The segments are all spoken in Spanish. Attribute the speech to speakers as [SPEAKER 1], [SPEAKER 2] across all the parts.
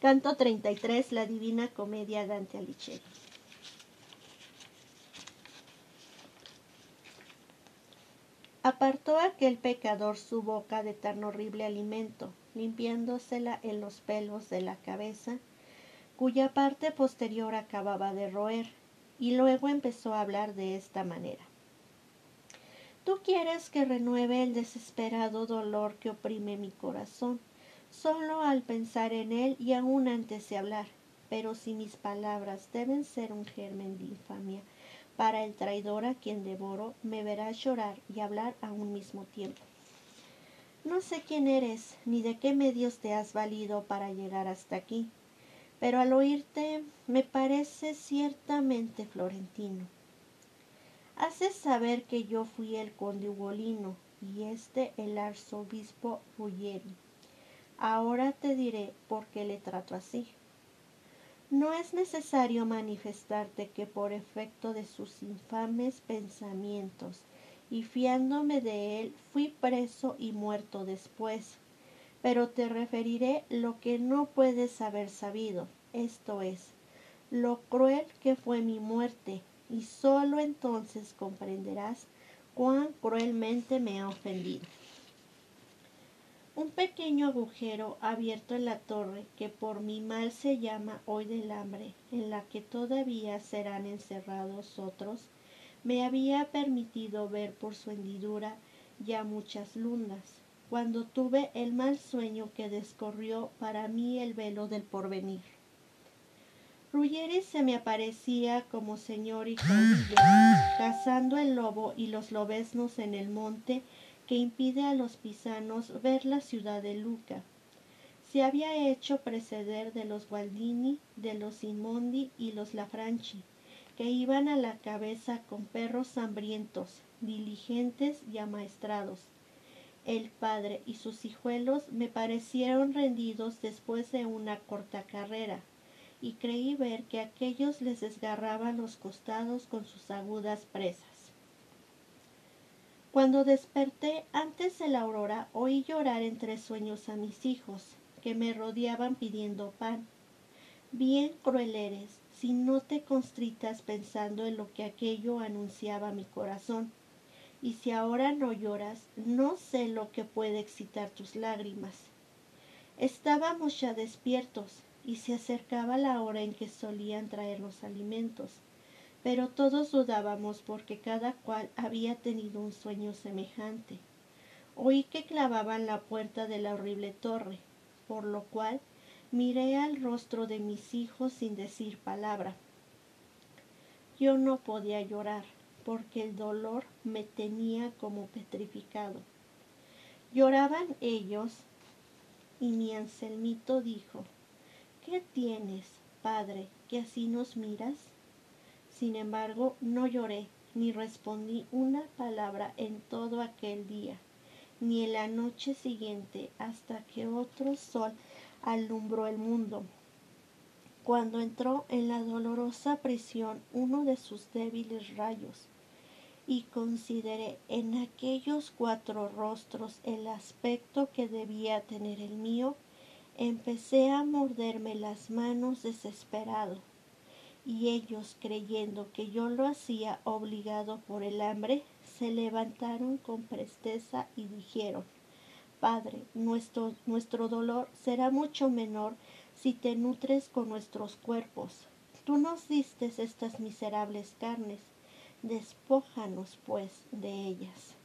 [SPEAKER 1] Canto 33, la Divina Comedia Dante Alighieri. Apartó aquel pecador su boca de tan horrible alimento, limpiándosela en los pelos de la cabeza, cuya parte posterior acababa de roer, y luego empezó a hablar de esta manera. Tú quieres que renueve el desesperado dolor que oprime mi corazón, solo al pensar en él y aún antes de hablar. Pero si mis palabras deben ser un germen de infamia para el traidor a quien devoro, me verás llorar y hablar a un mismo tiempo. No sé quién eres ni de qué medios te has valido para llegar hasta aquí, pero al oírte me parece ciertamente florentino. Haces saber que yo fui el conde Ugolino y este el arzobispo Ruggieri. Ahora te diré por qué le trato así. No es necesario manifestarte que por efecto de sus infames pensamientos y fiándome de él fui preso y muerto después. Pero te referiré lo que no puedes haber sabido, esto es, lo cruel que fue mi muerte, y sólo entonces comprenderás cuán cruelmente me ha ofendido. Un pequeño agujero abierto en la torre que por mi mal se llama hoy del hambre, en la que todavía serán encerrados otros, me había permitido ver por su hendidura ya muchas lunas, cuando tuve el mal sueño que descorrió para mí el velo del porvenir. Ruggeri se me aparecía como señor y caudillo, cazando el lobo y los lobeznos en el monte que impide a los pisanos ver la ciudad de Luca. Se había hecho preceder de los Gualdini, de los Imondi y los Lafranchi, que iban a la cabeza con perros hambrientos, diligentes y amaestrados. El padre y sus hijuelos me parecieron rendidos después de una corta carrera, y creí ver que aquellos les desgarraban los costados con sus agudas presas. Cuando desperté antes de la aurora, oí llorar entre sueños a mis hijos, que me rodeaban pidiendo pan. Bien cruel eres, si no te constritas pensando en lo que aquello anunciaba mi corazón. Y si ahora no lloras, no sé lo que puede excitar tus lágrimas. Estábamos ya despiertos, y se acercaba la hora en que solían traer los alimentos pero todos dudábamos porque cada cual había tenido un sueño semejante. Oí que clavaban la puerta de la horrible torre, por lo cual miré al rostro de mis hijos sin decir palabra. Yo no podía llorar, porque el dolor me tenía como petrificado. Lloraban ellos, y mi Anselmito dijo, ¿Qué tienes, padre, que así nos miras? Sin embargo, no lloré ni respondí una palabra en todo aquel día, ni en la noche siguiente hasta que otro sol alumbró el mundo. Cuando entró en la dolorosa prisión uno de sus débiles rayos, y consideré en aquellos cuatro rostros el aspecto que debía tener el mío, empecé a morderme las manos desesperado y ellos, creyendo que yo lo hacía obligado por el hambre, se levantaron con presteza y dijeron, Padre, nuestro, nuestro dolor será mucho menor si te nutres con nuestros cuerpos. Tú nos diste estas miserables carnes, despójanos pues de ellas.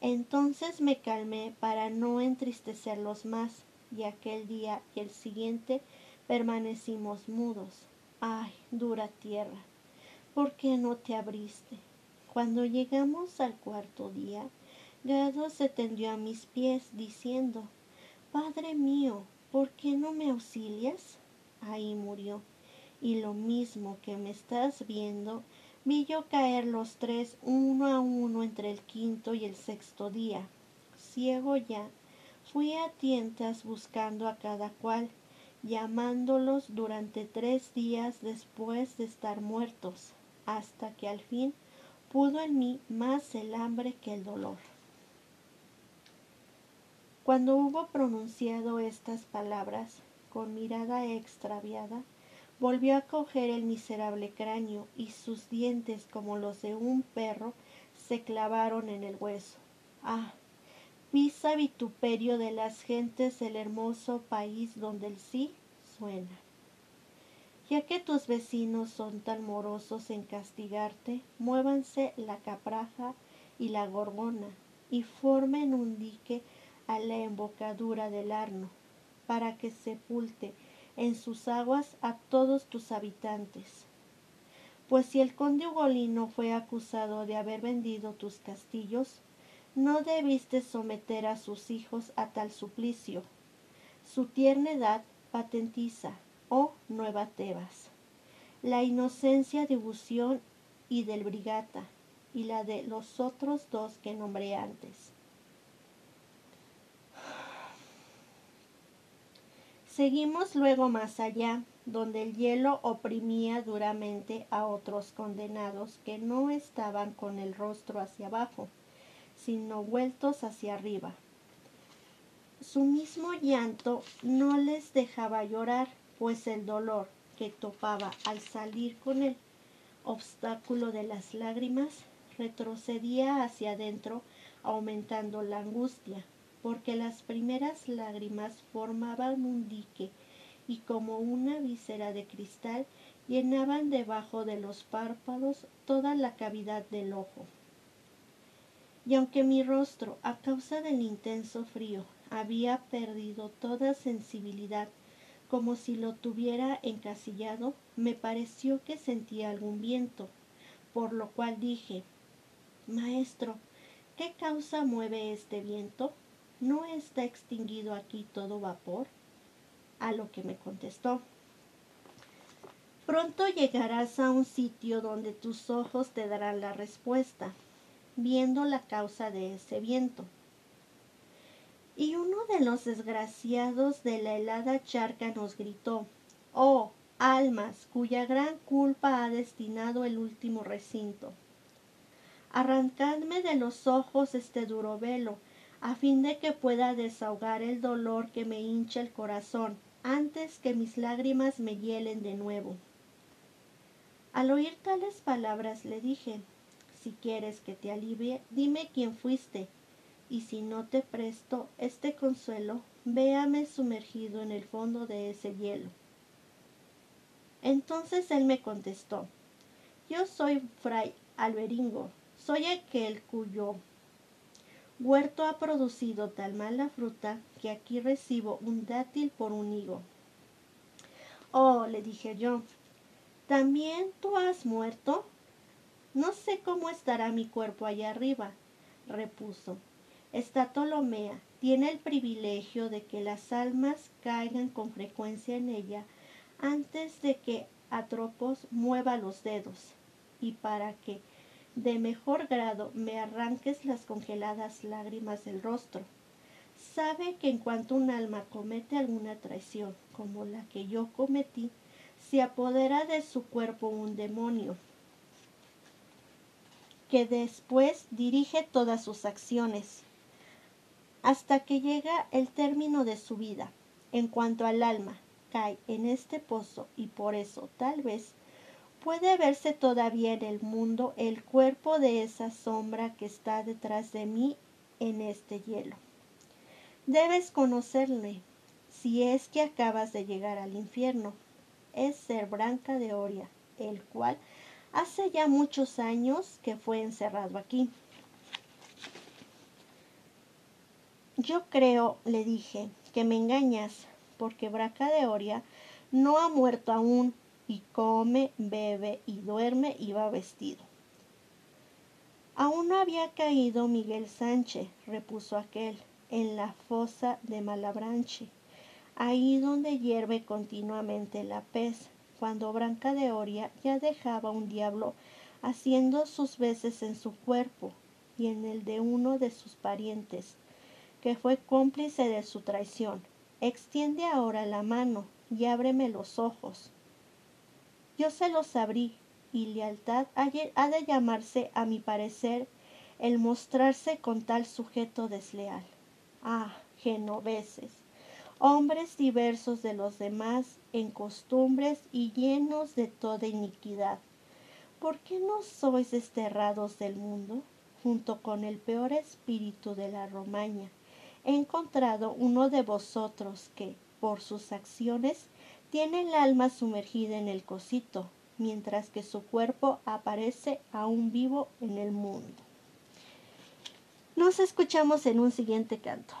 [SPEAKER 1] Entonces me calmé para no entristecerlos más, y aquel día y el siguiente permanecimos mudos Ay, dura tierra, ¿por qué no te abriste? Cuando llegamos al cuarto día, Gado se tendió a mis pies, diciendo, Padre mío, ¿por qué no me auxilias? Ahí murió. Y lo mismo que me estás viendo, vi yo caer los tres uno a uno entre el quinto y el sexto día. Ciego ya, fui a tientas buscando a cada cual, llamándolos durante tres días después de estar muertos, hasta que al fin pudo en mí más el hambre que el dolor. Cuando hubo pronunciado estas palabras, con mirada extraviada, volvió a coger el miserable cráneo y sus dientes, como los de un perro, se clavaron en el hueso. Ah, pisa vituperio de las gentes del hermoso país donde el sí suena. Ya que tus vecinos son tan morosos en castigarte, muévanse la capraja y la gorgona y formen un dique a la embocadura del Arno, para que sepulte en sus aguas a todos tus habitantes. Pues si el conde Ugolino fue acusado de haber vendido tus castillos, no debiste someter a sus hijos a tal suplicio. Su tierna edad patentiza, oh Nueva Tebas, la inocencia de Bución y del Brigata, y la de los otros dos que nombré antes. Seguimos luego más allá, donde el hielo oprimía duramente a otros condenados que no estaban con el rostro hacia abajo, sino vueltos hacia arriba. Su mismo llanto no les dejaba llorar, pues el dolor que topaba al salir con el obstáculo de las lágrimas retrocedía hacia adentro, aumentando la angustia, porque las primeras lágrimas formaban un dique y como una víscera de cristal llenaban debajo de los párpados toda la cavidad del ojo. Y aunque mi rostro, a causa del intenso frío, había perdido toda sensibilidad, como si lo tuviera encasillado, me pareció que sentía algún viento, por lo cual dije, Maestro, ¿qué causa mueve este viento? ¿no está extinguido aquí todo vapor? A lo que me contestó, pronto llegarás a un sitio donde tus ojos te darán la respuesta, viendo la causa de ese viento. Y uno de los desgraciados de la helada charca nos gritó, Oh, almas cuya gran culpa ha destinado el último recinto. Arrancadme de los ojos este duro velo, a fin de que pueda desahogar el dolor que me hincha el corazón antes que mis lágrimas me hielen de nuevo. Al oír tales palabras le dije, si quieres que te alivie, dime quién fuiste, y si no te presto este consuelo, véame sumergido en el fondo de ese hielo. Entonces él me contestó, yo soy fray Alberingo, soy aquel cuyo huerto ha producido tal mala fruta que aquí recibo un dátil por un higo. Oh, le dije yo, ¿también tú has muerto? No sé cómo estará mi cuerpo allá arriba, repuso. Esta Ptolomea tiene el privilegio de que las almas caigan con frecuencia en ella antes de que Atropos mueva los dedos, y para que de mejor grado me arranques las congeladas lágrimas del rostro. Sabe que en cuanto un alma comete alguna traición, como la que yo cometí, se apodera de su cuerpo un demonio, que después dirige todas sus acciones, hasta que llega el término de su vida. En cuanto al alma, cae en este pozo y por eso tal vez puede verse todavía en el mundo el cuerpo de esa sombra que está detrás de mí en este hielo. Debes conocerle, si es que acabas de llegar al infierno. Es ser Branca de Oria, el cual hace ya muchos años que fue encerrado aquí. Yo creo, le dije, que me engañas, porque Branca de Oria no ha muerto aún, y come, bebe y duerme y va vestido. Aún no había caído Miguel Sánchez, repuso aquel, en la fosa de Malabranche, ahí donde hierve continuamente la pez, cuando Branca de Oria ya dejaba un diablo haciendo sus veces en su cuerpo y en el de uno de sus parientes, que fue cómplice de su traición. Extiende ahora la mano y ábreme los ojos. Yo se los abrí, y lealtad ha de llamarse, a mi parecer, el mostrarse con tal sujeto desleal. Ah, genoveses, hombres diversos de los demás en costumbres y llenos de toda iniquidad. ¿Por qué no sois desterrados del mundo? Junto con el peor espíritu de la Romaña, he encontrado uno de vosotros que, por sus acciones, tiene el alma sumergida en el cosito, mientras que su cuerpo aparece aún vivo en el mundo. Nos escuchamos en un siguiente canto.